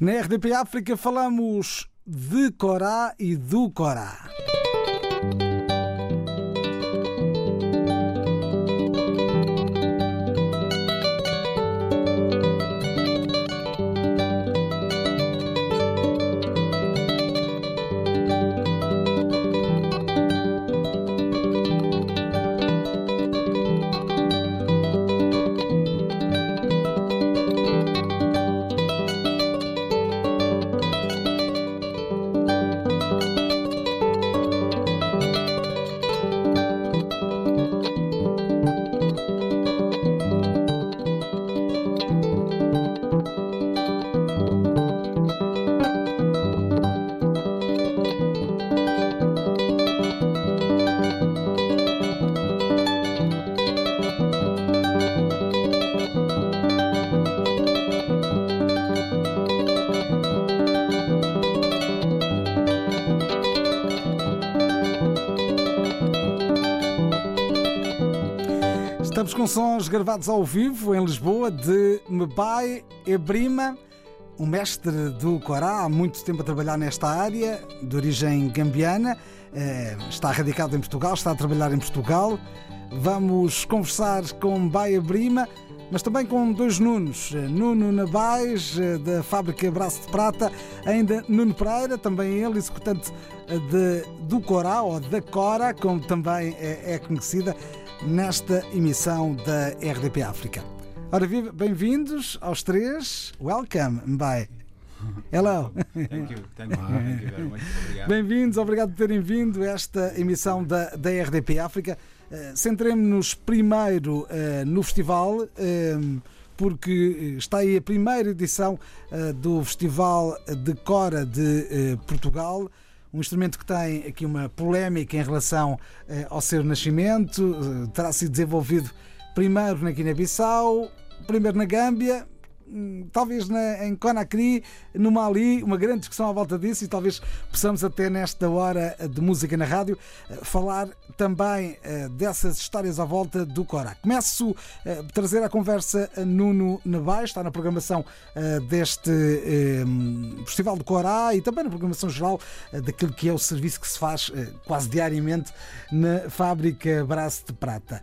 Na RDP África falamos de Corá e do Corá. Gravados ao vivo em Lisboa de Mebai Ebrima, um mestre do Corá, há muito tempo a trabalhar nesta área, de origem gambiana, eh, está radicado em Portugal, está a trabalhar em Portugal. Vamos conversar com Mebai Ebrima, mas também com dois Nunos, eh, Nuno Nabais, eh, da fábrica Braço de Prata, ainda Nuno Pereira, também ele executante de, do Corá, ou da Cora, como também é, é conhecida nesta emissão da RDP África. Ora, bem-vindos aos três. Welcome, Mbai. Hello. Thank you, thank you, thank you very much. Obrigado. Bem-vindos, obrigado por terem vindo a esta emissão da, da RDP África. Uh, Centremos-nos primeiro uh, no festival, uh, porque está aí a primeira edição do Festival de Cora de Portugal um instrumento que tem aqui uma polémica em relação eh, ao seu nascimento, eh, terá sido desenvolvido primeiro na Guiné-Bissau, primeiro na Gâmbia, talvez na, em Conakry, no Mali, uma grande discussão à volta disso e talvez possamos até nesta hora de música na rádio eh, falar também uh, dessas histórias à volta do Corá. Começo a trazer a conversa a Nuno Nebai, está na programação deste Festival do Corá e também na programação geral daquilo que é o serviço que se faz quase diariamente na fábrica Braço de Prata.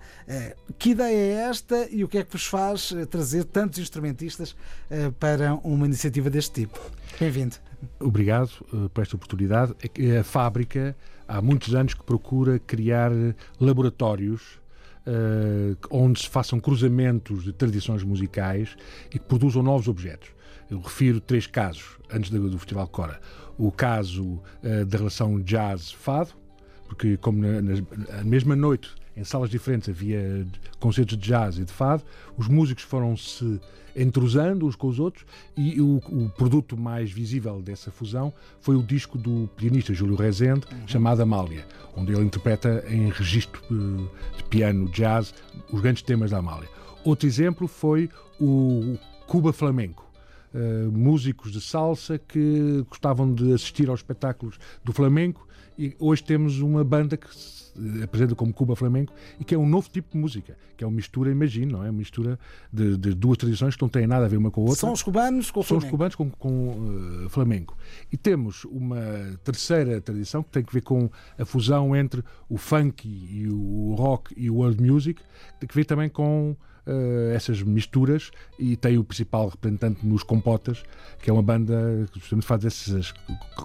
que ideia é esta e o que é que vos faz trazer tantos instrumentistas eh, para uma iniciativa deste tipo. Bem-vindo. Obrigado uh, por esta oportunidade. É a fábrica há muitos anos que procura criar laboratórios uh, onde se façam cruzamentos de tradições musicais e que produzam novos objetos. Eu refiro três casos antes do, do Festival Cora. O caso uh, da relação jazz-fado, porque como na, na, mesma noite em salas diferentes havia concertos de jazz e de fado, os músicos foram-se entrosando uns com os outros e o, o, produto mais visível dessa fusão foi o disco do pianista Júlio Rezende, uhum. chamado Amália, onde ele interpreta em registro de piano jazz os grandes temas da Amália. Outro exemplo foi o Cuba Flamenco. Uh, músicos de salsa que gostavam de assistir aos espetáculos do flamenco e hoje temos uma banda que apresenta como Cuba Flamenco e que é um novo tipo de música, que é uma mistura, imagino, não é? Uma mistura de, de, duas tradições que não têm nada a ver uma com a outra. São os cubanos com o São os cubanos com, com uh, flamenco. E temos uma terceira tradição que tem que ver com a fusão entre o funk e o rock e o world music, tem que ver também com uh, essas misturas e tem o principal representante nos Compotas, que é uma banda que justamente faz essas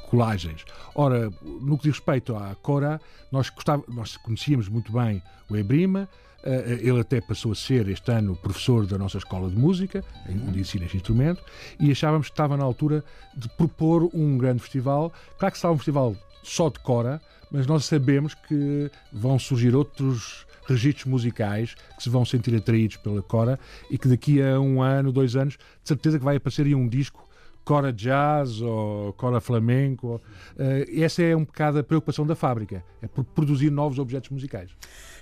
colagens. Ora, no que diz respeito à Cora, nós, gostava, nós conhecíamos muito bem o Ebrima, uh, ele até passou a ser este ano professor da nossa escola de música, onde ensina este instrumento, e achávamos que estava na altura de propor um grande festival. Claro que será um festival só de Cora, mas nós sabemos que vão surgir outros registros musicais que se vão sentir atraídos pela Cora e que daqui a um ano, dois anos, de certeza que vai aparecer aí um disco Cora Jazz ou Cora Flamenco. Uh, essa é um bocado a preocupação da fábrica, é por produzir novos objetos musicais.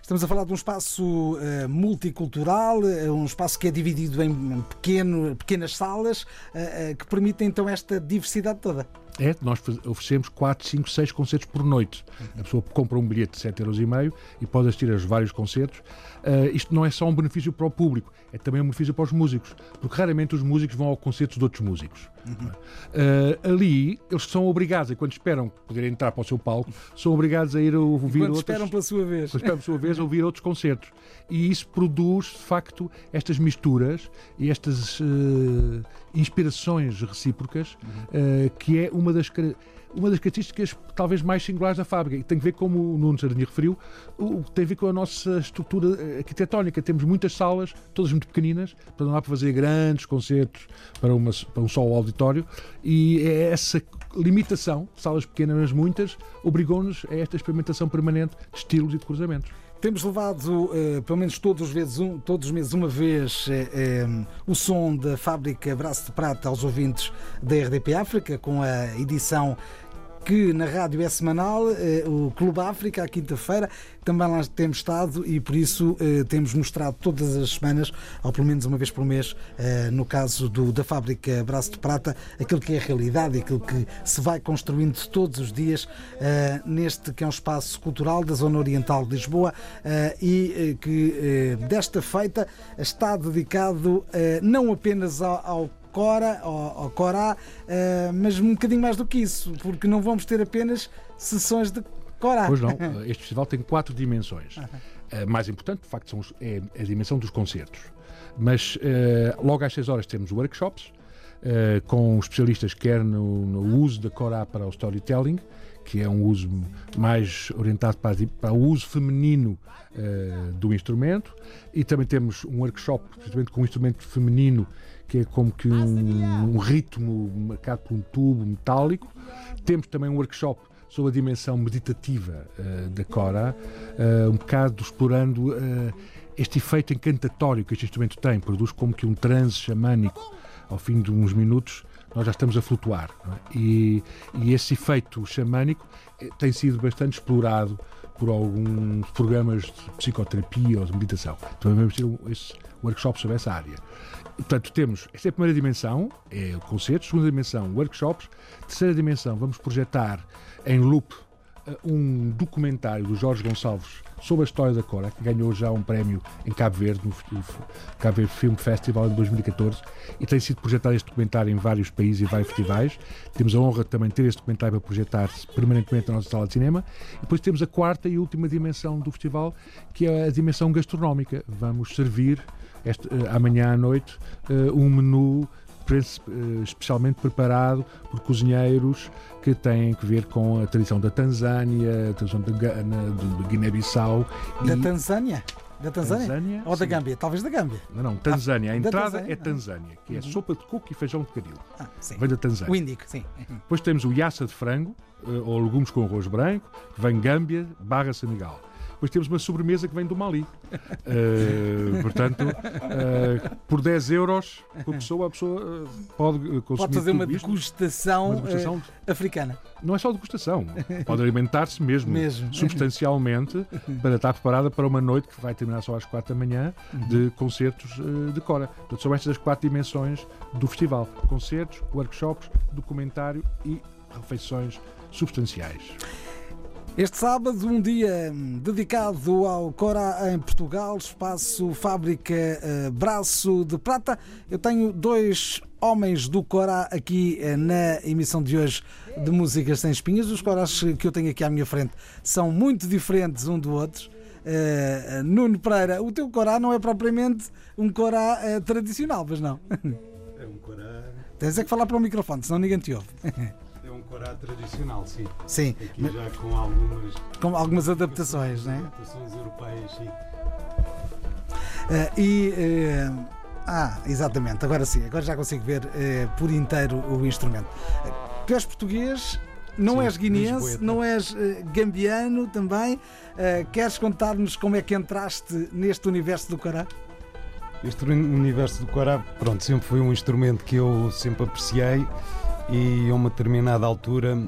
Estamos a falar de um espaço uh, multicultural, uh, um espaço que é dividido em pequeno, pequenas salas uh, que permitem então esta diversidade toda. É, nós oferecemos 4, 5, 6 concertos por noite. A pessoa compra um bilhete de 7,5€ e pode assistir a vários concertos. Uh, isto não é só um benefício para o público, é também um benefício para os músicos, porque raramente os músicos vão ao concertos de outros músicos. Uhum. Uh, ali, eles são obrigados, e quando esperam poder entrar para o seu palco, são obrigados a ir ouvir outros. esperam pela sua vez. Esperam pela sua vez, a ouvir outros concertos. E isso produz, de facto, estas misturas e estas uh, inspirações recíprocas, uhum. que é uma das uma das características talvez mais singulares da fábrica, e tem a ver, como o Nuno Sardinha referiu, tem a ver com a nossa estrutura eh, arquitetónica. Temos muitas salas, todas muito pequeninas, para não dá para fazer grandes concertos para, uma, para um só auditório, e é essa limitação, salas pequenas, mas muitas, obrigou-nos a esta experimentação permanente de estilos e de cruzamentos. Temos levado, uh, pelo menos todos os, vezes, um, todos os meses, uma vez, uh, o som da fábrica Braço de Prata aos ouvintes da RDP África, com a edição que na rádio é semanal, eh, o Clube África, à quinta-feira, também lá temos estado e por isso eh, temos mostrado todas as semanas, ou pelo menos uma vez por mês, eh, no caso do, da fábrica Braço de Prata, aquilo que é a realidade, aquilo que se vai construindo todos os dias neste que é um espaço cultural da Zona Oriental de Lisboa e que desta feita está dedicado não apenas ao, ao Cora, ou, Corá, uh, mas um bocadinho mais do que isso, porque não vamos ter apenas sessões de Corá. Pois não, este festival tem quatro dimensões. A uh, mais importante, de facto, são os, é a dimensão dos concertos. Mas uh, logo às 6 horas temos workshops, com especialistas quer no, no uso da Corá para o storytelling, que é um uso mais orientado para, para o uso feminino uh, do instrumento, e também temos um workshop precisamente com um instrumento feminino que é como que um, um ritmo marcado por um tubo metálico. Temos também um workshop sobre a dimensão meditativa uh, da Cora, uh, um bocado explorando uh, este efeito encantatório que este instrumento tem, produz como que um transe xamânico ao fim de uns minutos nós já estamos a flutuar. É? E, e, esse efeito xamânico tem sido bastante explorado por alguns programas de psicoterapia ou de meditação. Também vamos ter um, esse workshop sobre essa área. Portanto, temos esta é a primeira dimensão, é o concerto, segunda dimensão, workshops, terceira dimensão, vamos projetar em loop eh, um documentário do Jorge Gonçalves sobre a história da Cora, que ganhou já um prémio em Cabo Verde, no Cabo Verde Film Festival em 2014, e tem sido projetado este documentário em vários países e vários festivais. Temos a honra de também ter este documentário para projetar permanentemente na nossa sala de cinema. E depois temos a quarta e última dimensão do festival, que é a dimensão gastronómica. Vamos servir este, uh, amanhã à noite uh, um menu eh, especialmente preparado por cozinheiros que têm que ver com a tradição da Tanzânia, a tradição de Guiné-Bissau. Da e... Tanzânia? Da Tanzânia? Tanzânia Ou da Gâmbia? Talvez da Gâmbia. Não, não, Tanzânia. A entrada Tanzânia? é Tanzânia, que é uhum. sopa de coco e feijão de caril. Ah, vem da Tanzânia. O índico, sim. Depois temos o yassa de frango, ou legumes com arroz branco, que vem Gâmbia barra Senegal. Depois temos uma sobremesa que vem do Mali. Uh, portanto, uh, por 10 euros por pessoa, a pessoa uh, pode consumir. Pode fazer uma degustação, uma degustação africana. Não é só degustação, pode alimentar-se mesmo, mesmo, substancialmente para estar preparada para uma noite que vai terminar só às 4 da manhã de concertos de Cora. Portanto, são estas as quatro dimensões do festival: concertos, workshops, documentário e refeições substanciais. Este sábado, um dia dedicado ao Cora em Portugal, espaço Fábrica uh, Braço de Prata. Eu tenho dois homens do Cora aqui uh, na emissão de hoje de Músicas Sem Espinhas. Os Coras que eu tenho aqui à minha frente são muito diferentes um do outro. Uh, Nuno Pereira, o teu Corá não é propriamente um Corá tradicional, mas não? É um Corá. Tens é que falar para o microfone, senão ninguém te ouve. Corá tradicional, sim. Sim. Aqui mas... já com algumas. Com algumas adaptações, né? Adaptações europeias, sim. Uh, e. Uh, ah, exatamente, agora sim, agora já consigo ver uh, por inteiro o instrumento. tu és português, não sim, és guineense, não és gambiano também. queres contar-nos como é que entraste neste universo do Corá? Este universo do Corá, pronto, sempre foi um instrumento que eu sempre apreciei e a uma determinada altura,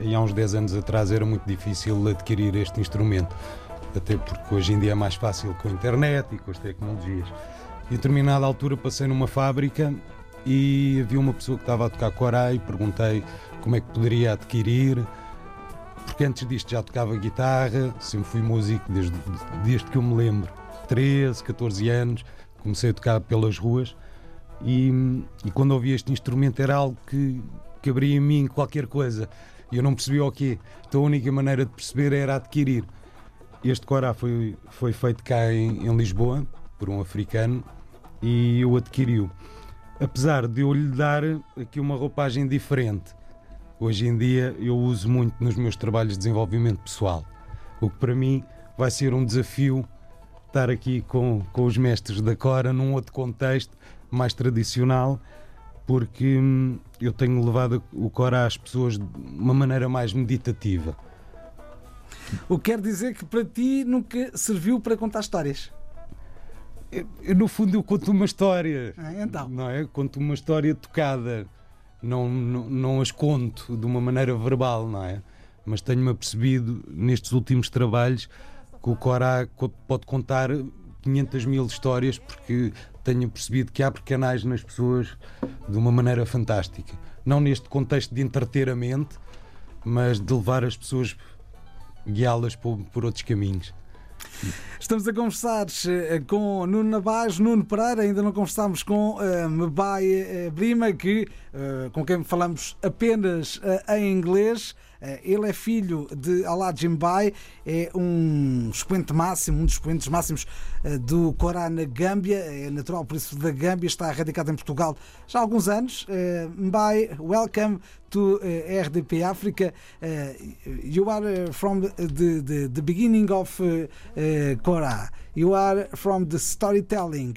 e há uns 10 anos atrás, era muito difícil adquirir este instrumento. até porque hoje em dia é mais fácil com a internet e com as tecnologias. E a determinada altura passei numa fábrica e havia uma pessoa que estava a tocar corá e perguntei como é que poderia adquirir, porque antes disto já tocava guitarra, sempre fui músico desde, desde que eu me lembro, 13, 14 anos, comecei a tocar pelas ruas e, e quando ouvi este instrumento era algo que, que abria em mim qualquer coisa e eu não percebia o quê. Então a única maneira de perceber era adquirir. Este corá foi, foi feito cá em, em Lisboa por um africano e eu adquiri-o. Apesar de eu lhe dar aqui uma roupagem diferente, hoje em dia eu uso muito nos meus trabalhos de desenvolvimento pessoal. O que para mim vai ser um desafio estar aqui com, com os mestres da Cora num outro contexto mais tradicional, porque hum, eu tenho levado o Cora às pessoas de uma maneira mais meditativa. O que quer dizer que para ti nunca serviu para contar histórias? Eu, eu, no fundo, eu conto uma história. Ah, então. Não é? Conto uma história tocada. Não, não, não as conto de uma maneira verbal, não é? Mas tenho-me apercebido nestes últimos trabalhos que o Corá pode contar 500 mil histórias porque tenho percebido que abre canais nas pessoas de uma maneira fantástica. Não neste contexto de entretenimento, mas de levar as pessoas, guiá-las por, por outros caminhos. Estamos a conversar eh, com Nuno Nabás, Nuno Pereira, ainda não conversámos com uh, Mebai uh, Brima, que, uh, com quem falamos apenas uh, em inglês. Ele é filho de Alá Jimbai, é um expoente máximo, um dos expoentes máximos do Corá na Gâmbia, é natural por isso da Gâmbia, está radicado em Portugal já há alguns anos. Mbai, welcome to RDP África. You are from the, the, the beginning of Korah. You are from the storytelling,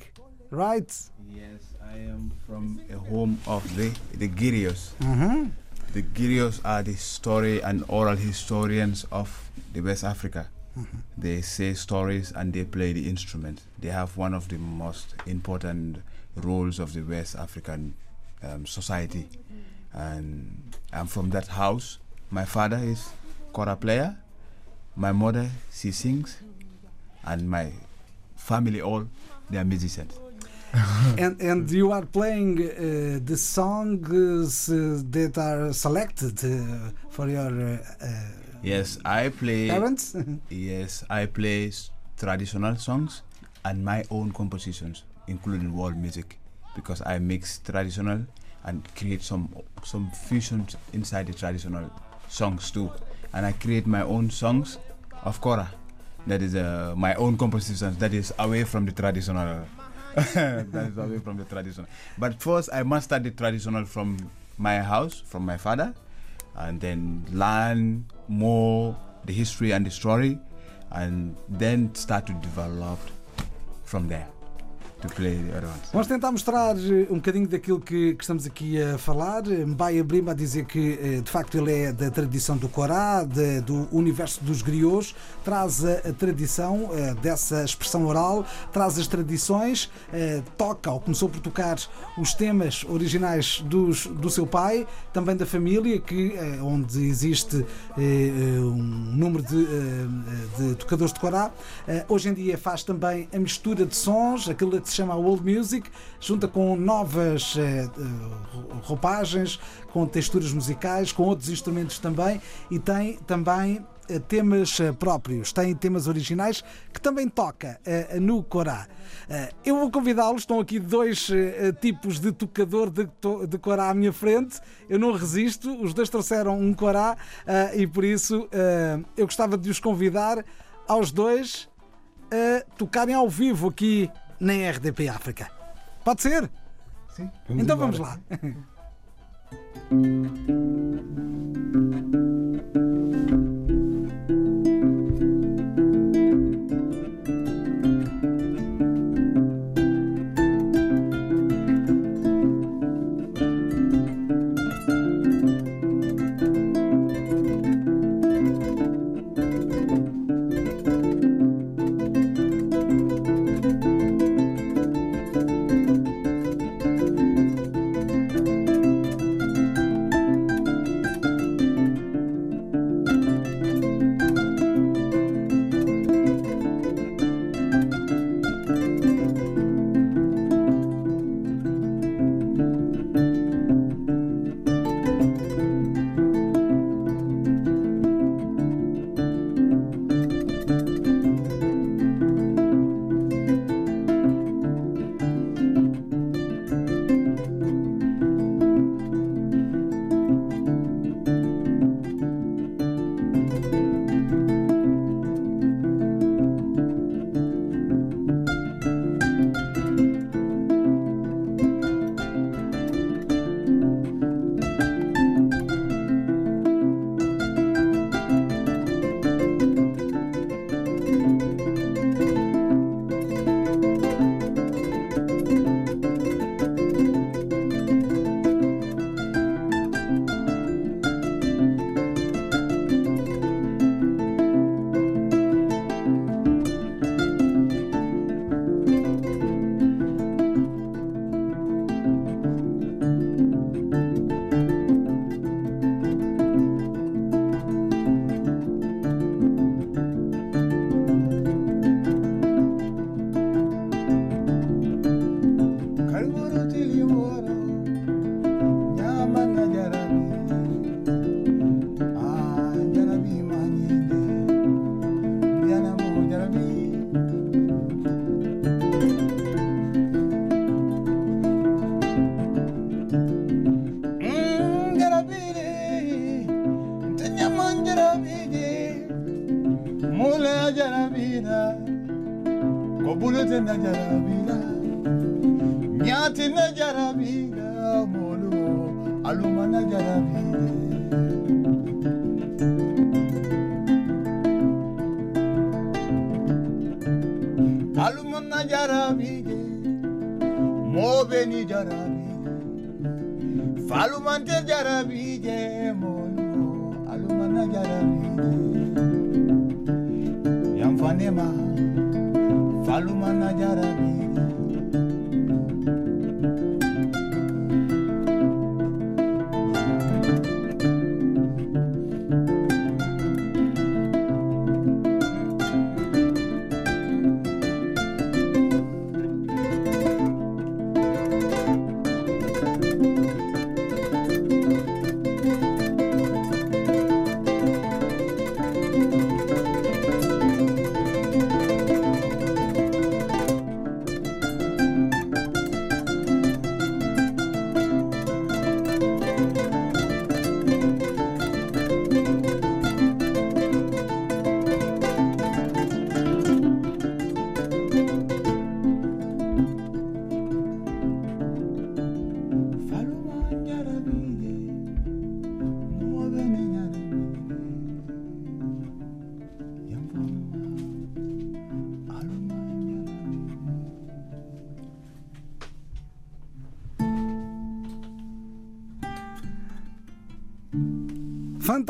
right? Yes, I am from a home of the the Girios. Mm-hmm. The Girios are the story and oral historians of the West Africa. Mm-hmm. They say stories and they play the instrument. They have one of the most important roles of the West African um, society. And I'm from that house. My father is kora player. My mother, she sings. And my family all, they are musicians. and and you are playing uh, the songs uh, that are selected uh, for your uh, yes i play parents? Yes i play traditional songs and my own compositions including world music because i mix traditional and create some some fusions inside the traditional songs too. And i create my own songs of kora that is uh, my own compositions that is away from the traditional that is away from the traditional. But first, I must start the traditional from my house, from my father, and then learn more the history and the story, and then start to develop from there. To play ones. Vamos tentar mostrar eh, um bocadinho daquilo que, que estamos aqui a falar. Mbaia Brima a dizer que eh, de facto ele é da tradição do Corá, de, do universo dos griots, traz a, tradição uh, dessa expressão oral, traz as tradições, toca ou começou por tocar os temas originais dos, do seu pai, também da família, que, onde existe um número de, de, tocadores de Corá. hoje em dia faz também a mistura de sons, aquilo que se chama Old Music, junta com novas eh, roupagens, com texturas musicais, com outros instrumentos também e tem também eh, temas eh, próprios, tem temas originais que também toca uh, no Corá. Uh, eu vou convidá-los, estão aqui dois uh, tipos de tocador de, de Corá à minha frente, eu não resisto, os dois trouxeram um Corá e por isso eu gostava de os convidar aos dois a tocarem ao vivo aqui na RDP África. Pode ser? Sim. Vamos então embora. vamos lá.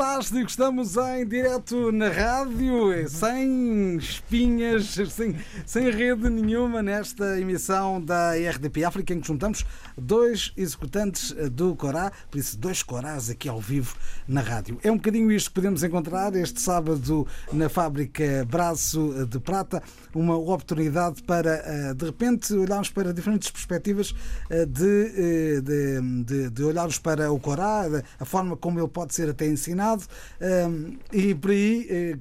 Bye. Fantástico, estamos em direto na rádio, sem espinhas, sem, sem rede nenhuma nesta emissão da RDP África, em que juntamos dois executantes do Corá, por isso, dois Corás aqui ao vivo na rádio. É um bocadinho isto que podemos encontrar este sábado na fábrica Braço de Prata, uma oportunidade para, eh, de repente, olharmos para diferentes perspectivas eh, de, eh, de, de, de olharmos para o Corá, a forma como ele pode ser até ensinado, ehm, e por aí. eh,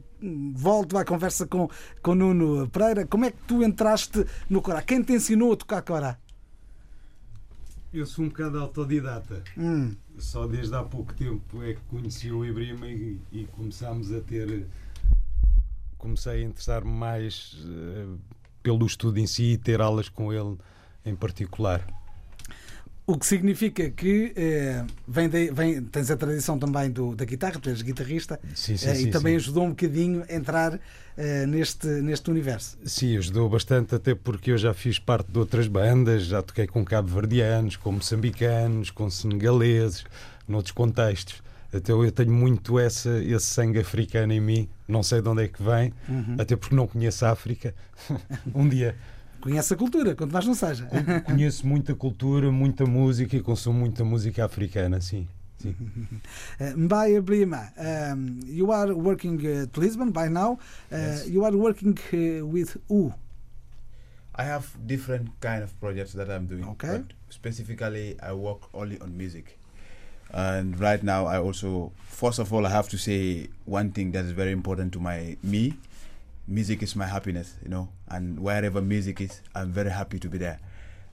Volto à conversa com, com Nuno Pereira. Como é que tu entraste no Corá? Quem te ensinou a tocar Corá? Eu sou um bocado autodidata. Hum, Só desde há pouco tempo é que conheci o Ibrima e, e começámos a ter. Comecei a interessar-me mais eh, pelo estudo em si e ter aulas com ele em particular. O que significa que eh, vem de- vem- tens a tradição também do, da guitarra, tu és guitarrista, Sim, sim, eh, sim, e também ajudou um bocadinho a entrar eh, neste, neste universo. Sim, ajudou bastante, até porque eu já fiz parte de outras bandas, já toquei com cabo-verdianos, com moçambicanos, com senegaleses, noutros contextos. Então eu tenho muito essa, esse sangue africano em mim, não sei de onde é que vem, Uhum. até porque não conheço a África. um dia Conhece a cultura, quanto mais não seja. conheço muita cultura, muita música e consumo muita música africana, sim. sim. Uh, Mbaya Brima, um, you are working uh, to Lisbon by now. Uh, Yes. You are working uh, with who? I have different kind of projects that I'm doing. Okay. But specifically, I work only on music. And right now, I also, first of all, I have to say one thing that is very important to my me. Music is my happiness, you know. And wherever music is, I'm very happy to be there.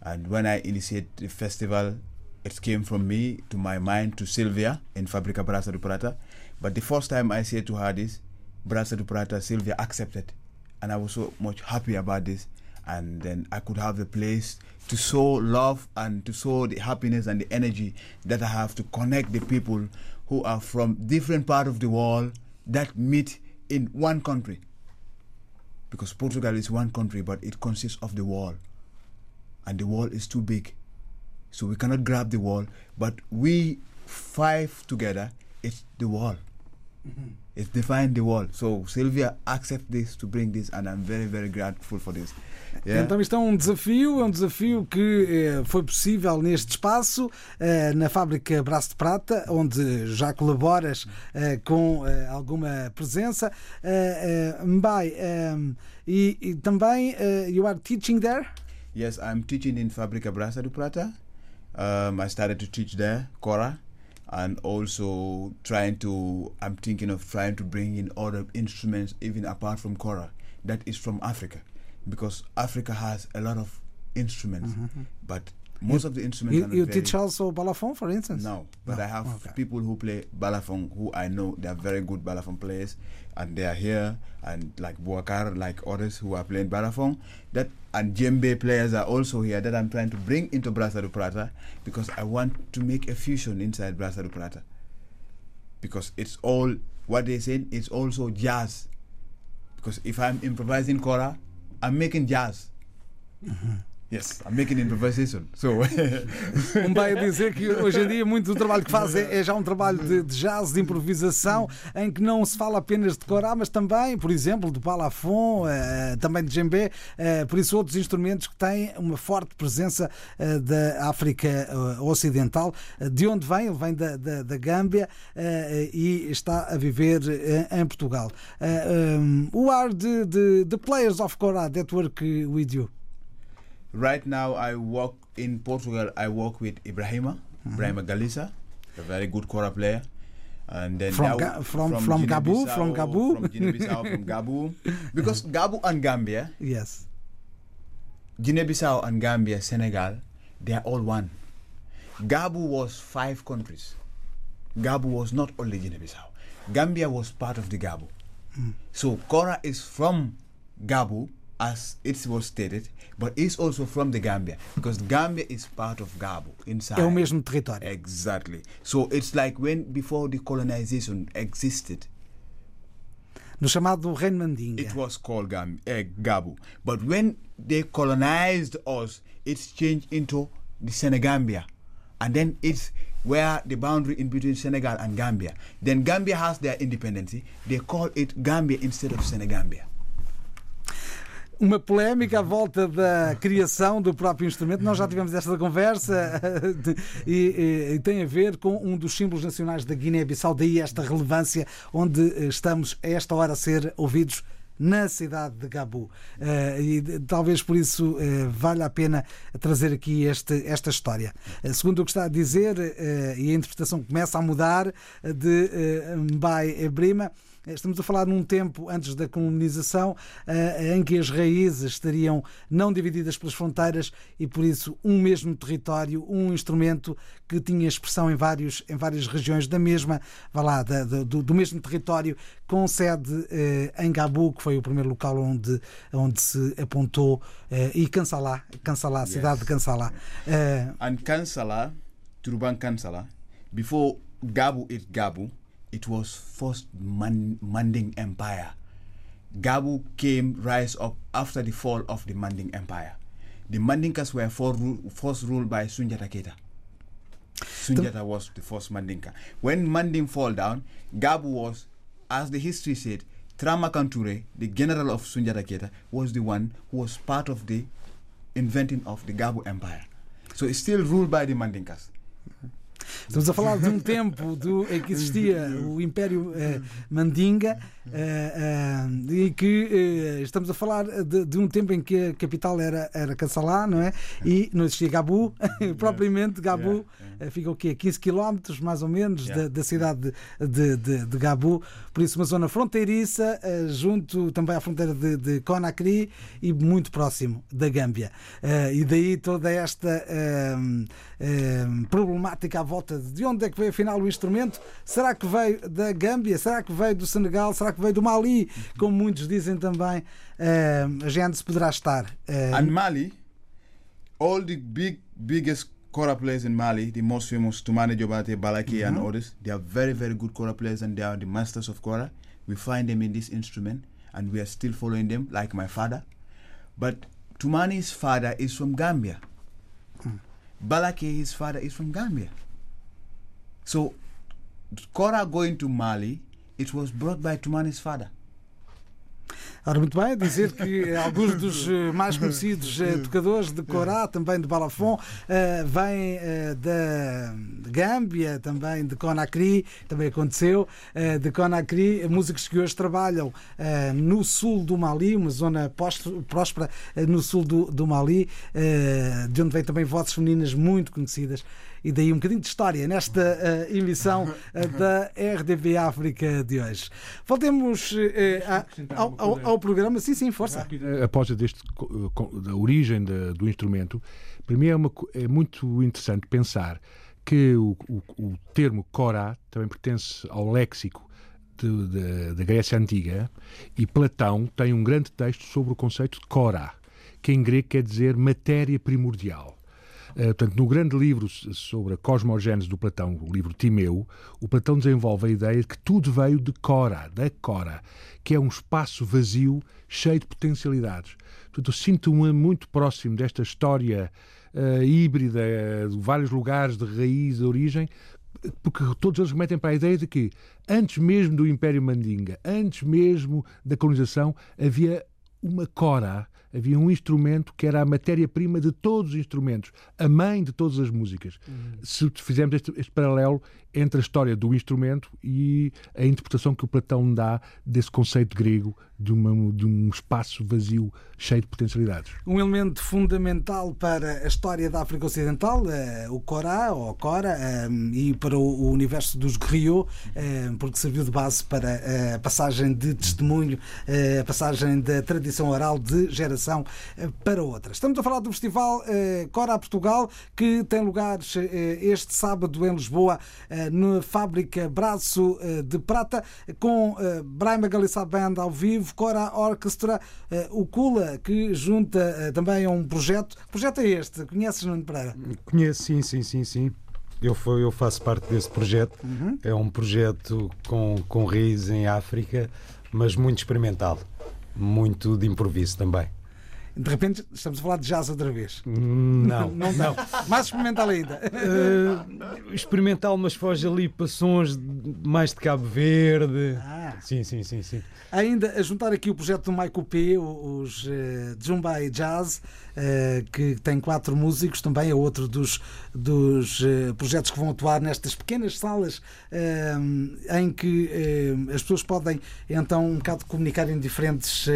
And when I initiate the festival, it came from me to my mind to Sylvia in Fabrica Brasa do Prata. But the first time I said to her this, Brasa do Prata, Sylvia accepted. And I was so much happy about this. And then I could have the place to show love and to show the happiness and the energy that I have to connect the people who are from different part of the world that meet in one country. Because Portugal is one country, but it consists of the wall, And the wall is too big. So we cannot grab the wall, but we five together, it's the wall. Mm-hmm. It's define the wall. So Sylvia accept this to bring this, and I'm very, very grateful for this. Yeah. Então isto é um desafio, é um desafio que eh, foi possível neste espaço, eh, na fábrica Braço de Prata, onde já colaboras eh, com eh, alguma presença. Eh, eh, Mbai, um, e, e também eh, you are teaching there? Yes, I'm teaching in Fabrica Brasa do Prata. Um, I started to teach there, Kora, and also trying to. I'm thinking of trying to bring in other instruments, even apart from Kora, that is from Africa, because Africa has a lot of instruments, mm-hmm, mm-hmm. but Most of the instruments You, you teach also balafon, for instance? No, but No, I have okay. people who play balafon who I know they are very good balafon players, and they are here, and like Buakar, like others who are playing balafon. That and djembe players are also here that I'm trying to bring into Brasa do Prata because I want to make a fusion inside Brasa do Prata. Because it's all what they said. It's also jazz. Because if I'm improvising kora, I'm making jazz. Mm-hmm. Yes, I'm making improvisation. So Um bem a dizer que hoje em dia muito do trabalho que faz é, é já um trabalho de, de jazz, de improvisação, em que não se fala apenas de corá, mas também, por exemplo, de balafon, eh, também de djembe, eh, por isso outros instrumentos que têm uma forte presença eh, da África Ocidental. De onde vem? Ele vem da, da, da Gâmbia e está a viver em Portugal. Um, are the, the, the players of Korá that work with you? Right now, I work in Portugal. I work with Ibrahima, mm-hmm. Ibrahima Galisa, a very good kora player. And then From Ga- from- from Gabu, from Gabu? from Guinea-Bissau, from Gabu, because Gabu and Gambia, Yes. Guinea-Bissau and Gambia, Senegal, they are all one. Gabu was five countries. Gabu was not only Guinea-Bissau. Gambia was part of the Gabu. Mm. So Kora is from Gabu, as it was stated, but it's also from the Gambia because Gambia is part of Gabu inside. É o mesmo território. Exactly. So it's like when before the colonization existed, No chamado Reino Mandinga. it was called Gam- eh, Gabu. But when they colonized us, it's changed into the Senegambia. And then it's where the boundary in between Senegal and Gambia. Then Gambia has their independence. They call it Gambia instead of Senegambia. Uma polémica à volta da criação do próprio instrumento. Nós já tivemos esta conversa e, e- e tem a ver com um dos símbolos nacionais da Guiné-Bissau, daí esta relevância, onde estamos a esta hora a ser ouvidos na cidade de Gabu. Eh, e talvez por isso eh, valha a pena trazer aqui este, esta história. Eh, segundo o que está a dizer, eh, e a interpretação começa a mudar, eh, de eh, Mbai Brima, Estamos a falar num tempo antes da colonização eh, em que as raízes estariam não divididas pelas fronteiras e por isso um mesmo território, um instrumento que tinha expressão em, vários, em várias regiões da mesma, vá lá, da- do, do mesmo território, com sede eh, em Gabu, que foi o primeiro local onde, onde se apontou, eh, e Cansalá, Cansalá, a cidade de Cansalá. Eh, And Kansala, Turban Kansala, before Gabu is Gabu, it was first Man- Manding Empire. Gabu came rise up after the fall of the Manding Empire. The Mandinkas were first ruled by Sunjata Keita. Sunjata was the first Mandinka. When Manding fall down, Gabu was, as the history said, Tramakanture, the general of Sunjata Keita, was the one who was part of the inventing of the Gabu Empire. So it's still ruled by the Mandinkas. Estamos a falar de um tempo do, em que existia o Império eh, Mandinga eh, eh, e que eh, estamos a falar de, de um tempo em que a capital era, era Cansalá, não é? E não existia Gabu, propriamente Gabu fica o quê? 15 km mais ou menos da, da cidade de, de, de- Gabu, por isso uma zona fronteiriça, junto também à fronteira de, de Conakry e muito próximo da Gâmbia. E daí toda esta problemática à volta de onde é que veio afinal o instrumento. Será que veio da Gâmbia? Será que veio do Senegal? Será que veio do Mali? Como muitos dizem também, eh, a gente poderá estar. eh, And Mali, all the big, biggest kora players in Mali, the most famous Tumane Jobate, Balaki, and others, they are very, very good kora players and they are the masters of kora. We find them in this instrument and we are still following them, like my father. But Tumani's father is from Gambia. Balaki, his father, is from Gambia. So, kora going to Mali, it was brought by Tumani's father. Ora, muito bem, dizer que alguns dos eh, mais conhecidos eh, tocadores de Corá, também de Balafon, eh, vêm eh, da Gâmbia, também de Conakry, também aconteceu, eh, de Conakry, músicos que hoje trabalham eh, no sul do Mali, uma zona próspera eh, no sul do, do Mali, eh, de onde vêm também vozes femininas muito conhecidas. E daí um bocadinho de história nesta uh, emissão uh, da RDP África de hoje. Voltemos uh, ao, ao, ao, programa. Sim, sim, força. Após deste, da origem do instrumento, para mim é, uma, é muito interessante pensar que o, o, o termo Korá também pertence ao léxico da Grécia Antiga e Platão tem um grande texto sobre o conceito de Korá, que em grego quer dizer matéria primordial. Uh, portanto, no grande livro sobre a cosmogênese do Platão, o livro Timeu, o Platão desenvolve a ideia de que tudo veio de Cora, da Cora, que é um espaço vazio cheio de potencialidades. Portanto, sinto-me muito próximo desta história uh, híbrida de vários lugares de raiz, de origem, porque todos eles remetem para a ideia de que antes mesmo do Império Mandinga, antes mesmo da colonização, havia uma cora, havia um instrumento que era a matéria-prima de todos os instrumentos, a mãe de todas as músicas. Uhum. Se fizermos este, este, paralelo entre a história do instrumento e a interpretação que o Platão dá desse conceito grego de, uma, de um espaço vazio cheio de potencialidades. Um elemento fundamental para a história da África Ocidental, uh, o Corá, ou Cora, um, e para o, universo dos griots, um, porque serviu de base para a passagem de testemunho, a passagem da tradição oral de geração para outra. Estamos a falar do festival Cora Portugal, que tem lugar este sábado em Lisboa, na fábrica Braço de Prata, com Braima Galissa Band ao vivo, Cora Orchestra, o Kula, que junta também a um projeto. Que projeto é este? Conheces, Nuno Pereira? Conheço, sim, sim, sim, sim. Eu, foi, eu faço parte desse projeto. Uhum. É um projeto com, com raiz em África, mas muito experimental, muito de improviso também. De repente estamos a falar de jazz outra vez. Hum, não, não, não. Mais experimental ainda. Uh, experimental, mas foge ali para sons mais de Cabo Verde. Ah. Sim, sim, sim, sim. Ainda a juntar aqui o projeto do Michael P, os uh, Jumbai Jazz, uh, que tem quatro músicos, também é outro dos, dos uh, projetos que vão atuar nestas pequenas salas em que as pessoas podem então um bocado comunicar em diferentes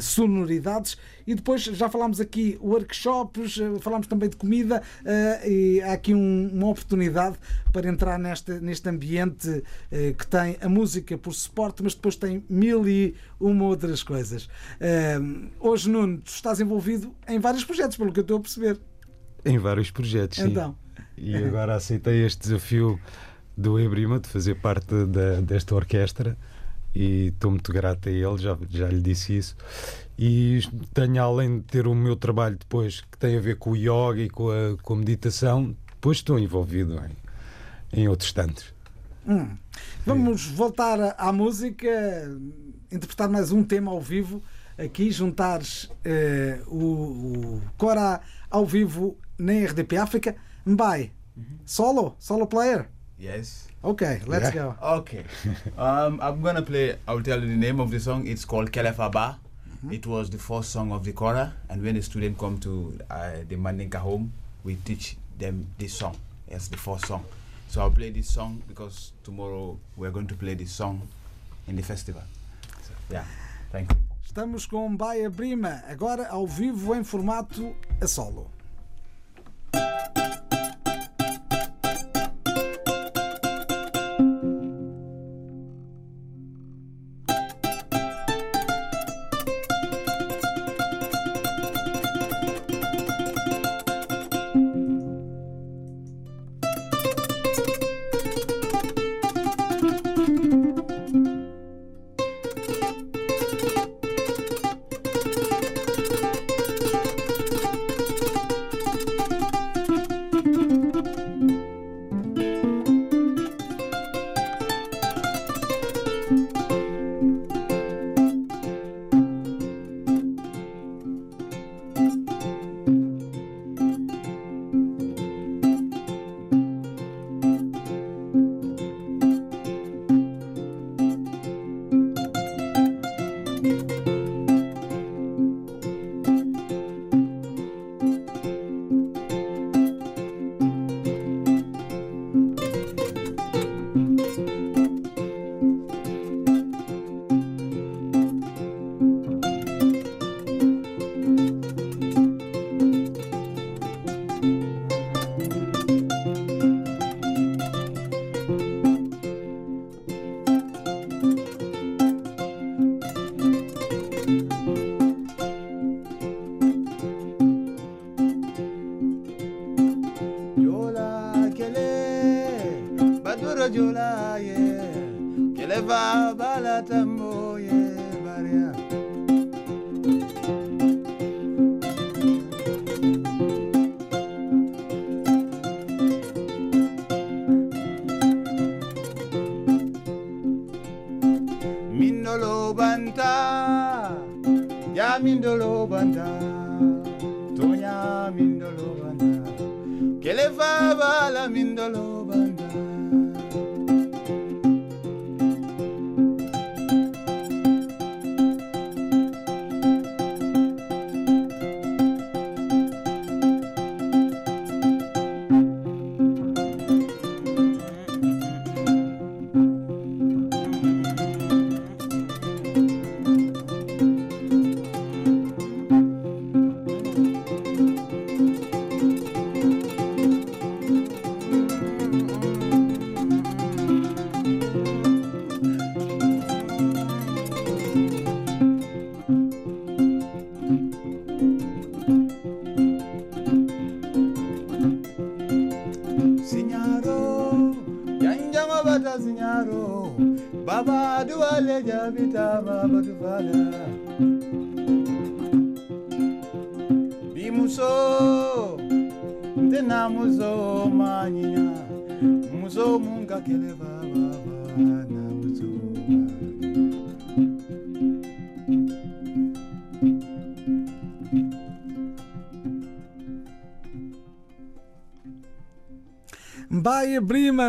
sonoridades e depois já falámos aqui workshops, eh, falámos também de comida uh, e há aqui um, uma oportunidade para entrar neste, neste ambiente uh, que tem a música por suporte, mas depois tem mil e uma outras coisas. Hoje, Nuno, tu estás envolvido em vários projetos, pelo que eu estou a perceber. Em vários projetos, sim. Então. E agora aceitei este desafio do Ebrima de fazer parte da, desta orquestra e estou muito grato a ele, já, já lhe disse isso. E tenho, além de ter o meu trabalho depois que tem a ver com o yoga e com a, com a meditação, depois estou envolvido em, em outros tantos. Hum. Vamos é. voltar à música, interpretar mais um tema ao vivo. Aqui juntares eh, o, o Cora ao vivo na RDP África. Mbai, solo, solo player. Yes. Okay, let's yeah. go. Okay. um, I'm gonna play. I'll tell you the name of the song. It's called Kelefaba. It was the first song of the Kora, and when the student come to uh, the Mandinka home, we teach them this song as the first song. So I'll play this song because tomorrow we're going to play this song in the festival. So, yeah, thank you. Estamos com Baia Brima, agora ao vivo em formato a solo.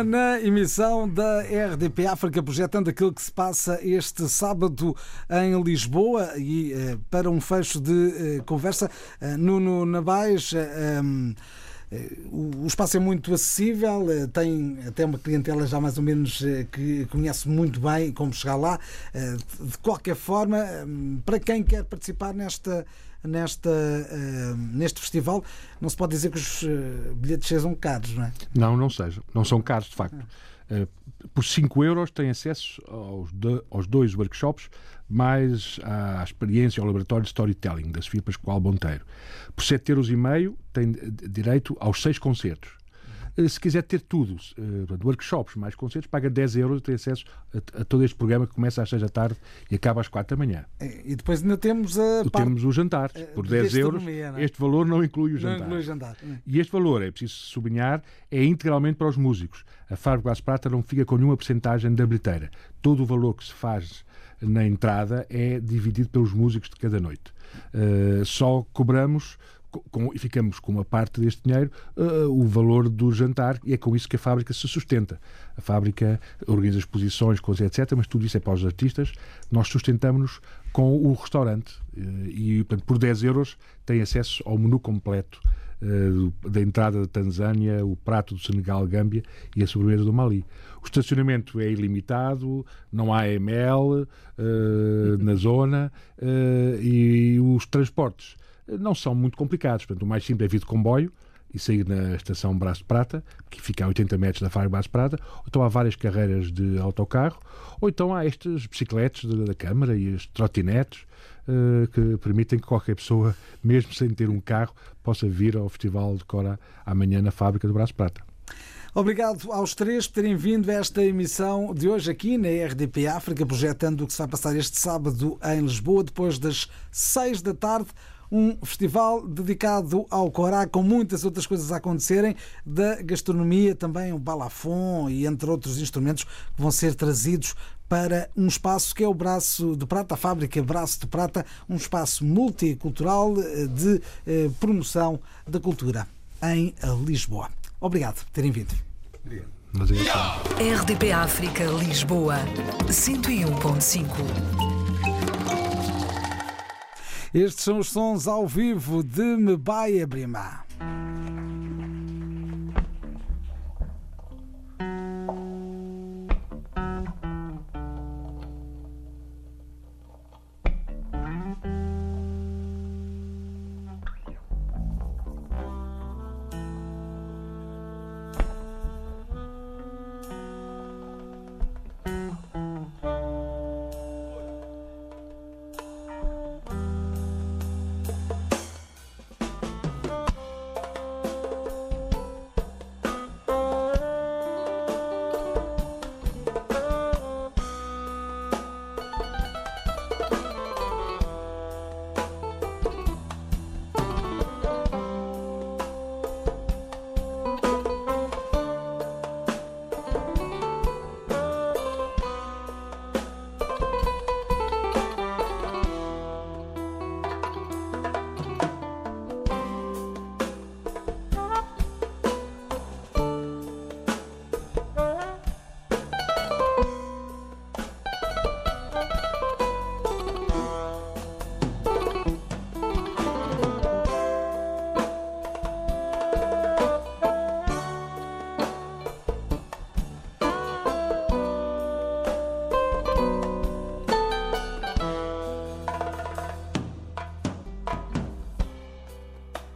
Na emissão da RDP África, projetando aquilo que se passa este sábado em Lisboa e eh, para um fecho de eh, conversa, eh, Nuno Nabais. eh, um, eh, o espaço é muito acessível, eh, tem até uma clientela já mais ou menos que conhece muito bem como chegar lá. De qualquer forma, hum, para quem quer participar nesta, nesta, eh, neste festival, não se pode dizer que os eh, bilhetes sejam caros, não é? Não, não sejam. Não são caros, de facto. Eh, por 5 euros tem acesso aos, do- aos dois workshops, mais à experiência ao laboratório de storytelling da Sofia Pascoal Monteiro. Por 7 euros tem direito aos seis concertos. Eh, Se quiser ter tudo, eh, workshops mais concertos, paga 10 euros e tem acesso a, a todo este programa que começa às 6 da tarde e acaba às 4 da manhã. E depois ainda temos a parte Temos o jantar. eh, Por de 10 euros, não é? este valor não inclui o não jantar. inclui jantar. E este valor, é preciso sublinhar, é integralmente para os músicos. A Gás Prata não fica com nenhuma porcentagem da bilheteira. Todo o valor que se faz na entrada é dividido pelos músicos de cada noite. Uh, só cobramos co- com- e ficamos com uma parte deste dinheiro uh, o valor do jantar e é com isso que a fábrica se sustenta. A fábrica organiza exposições, coisas, etc., mas tudo isso é para os artistas. Nós sustentamos-nos com o restaurante uh, e, portanto, por 10 euros tem acesso ao menu completo eh, da entrada da Tanzânia, o prato do Senegal, Gâmbia e a sobremesa do Mali. O estacionamento é ilimitado, não há ML eh, na zona eh, e os transportes não são muito complicados. Portanto, o mais simples é vir de comboio e sair na estação Braço de Prata, que fica a 80 metros da Fábrica Braço de Prata, ou então há várias carreiras de autocarro, ou então há estas bicicletas da, da Câmara e as trotinetes eh, que permitem que qualquer pessoa, mesmo sem ter um carro, possa vir ao Festival de Cora amanhã na Fábrica do Braço de Prata. Obrigado aos três por terem vindo a esta emissão de hoje aqui na RDP África, projetando o que se vai passar este sábado em Lisboa, depois das seis da tarde. Um festival dedicado ao Corá, com muitas outras coisas a acontecerem, da gastronomia também, o balafon e entre outros instrumentos que vão ser trazidos para um espaço que é o Braço de Prata, a fábrica Braço de Prata, um espaço multicultural eh, de eh, promoção da cultura em Lisboa. Obrigado por terem vindo. Isso. RDP África Lisboa 101.5 Estes são os sons ao vivo de Mebaia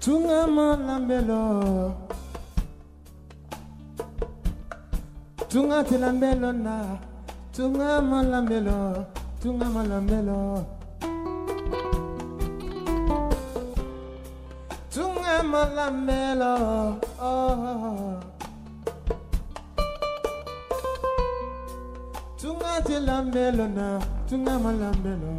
Brima. malambelo. Tunga tilambelo na. Tunga malambelo. Tunga malambelo. Tunga malambelo. Oh. tunga tilambelo na. Tunga malambelo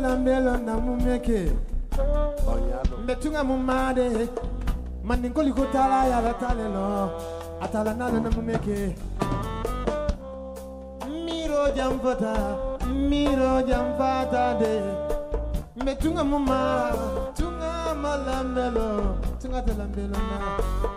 telambelo na mumeke. Mumade. Maninkoli kutala yala talelo miro jamfata miro jamfata de. Mbetunga tunga malambelo. Tunga telambelo na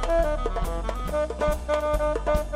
Thank you.